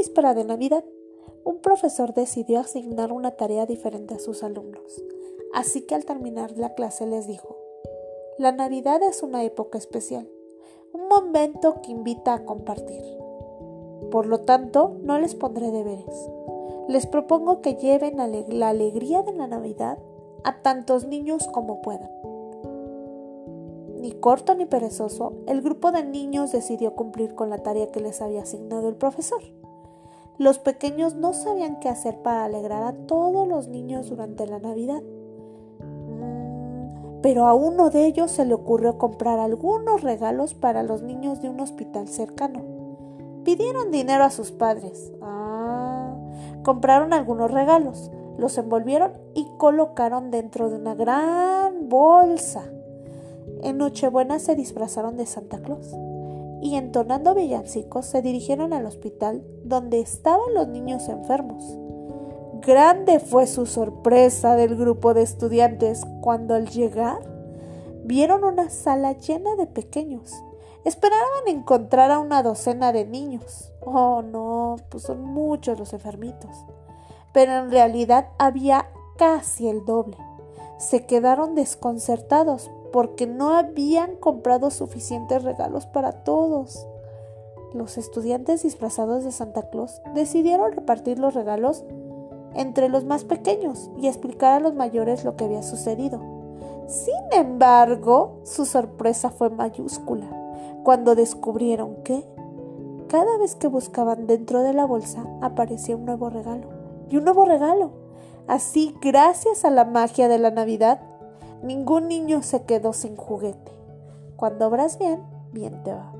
víspera de Navidad, un profesor decidió asignar una tarea diferente a sus alumnos. Así que al terminar la clase les dijo, la Navidad es una época especial, un momento que invita a compartir. Por lo tanto, no les pondré deberes. Les propongo que lleven la alegría de la Navidad a tantos niños como puedan. Ni corto ni perezoso, el grupo de niños decidió cumplir con la tarea que les había asignado el profesor. Los pequeños no sabían qué hacer para alegrar a todos los niños durante la Navidad. Mm, pero a uno de ellos se le ocurrió comprar algunos regalos para los niños de un hospital cercano. Pidieron dinero a sus padres. Ah, compraron algunos regalos, los envolvieron y colocaron dentro de una gran bolsa. En Nochebuena se disfrazaron de Santa Claus y entonando villancicos se dirigieron al hospital donde estaban los niños enfermos. Grande fue su sorpresa del grupo de estudiantes cuando al llegar vieron una sala llena de pequeños. Esperaban encontrar a una docena de niños. Oh, no, pues son muchos los enfermitos. Pero en realidad había casi el doble. Se quedaron desconcertados porque no habían comprado suficientes regalos para todos. Los estudiantes disfrazados de Santa Claus decidieron repartir los regalos entre los más pequeños y explicar a los mayores lo que había sucedido. Sin embargo, su sorpresa fue mayúscula cuando descubrieron que cada vez que buscaban dentro de la bolsa aparecía un nuevo regalo y un nuevo regalo. Así, gracias a la magia de la Navidad, Ningún niño se quedó sin juguete. Cuando obras bien, bien te va.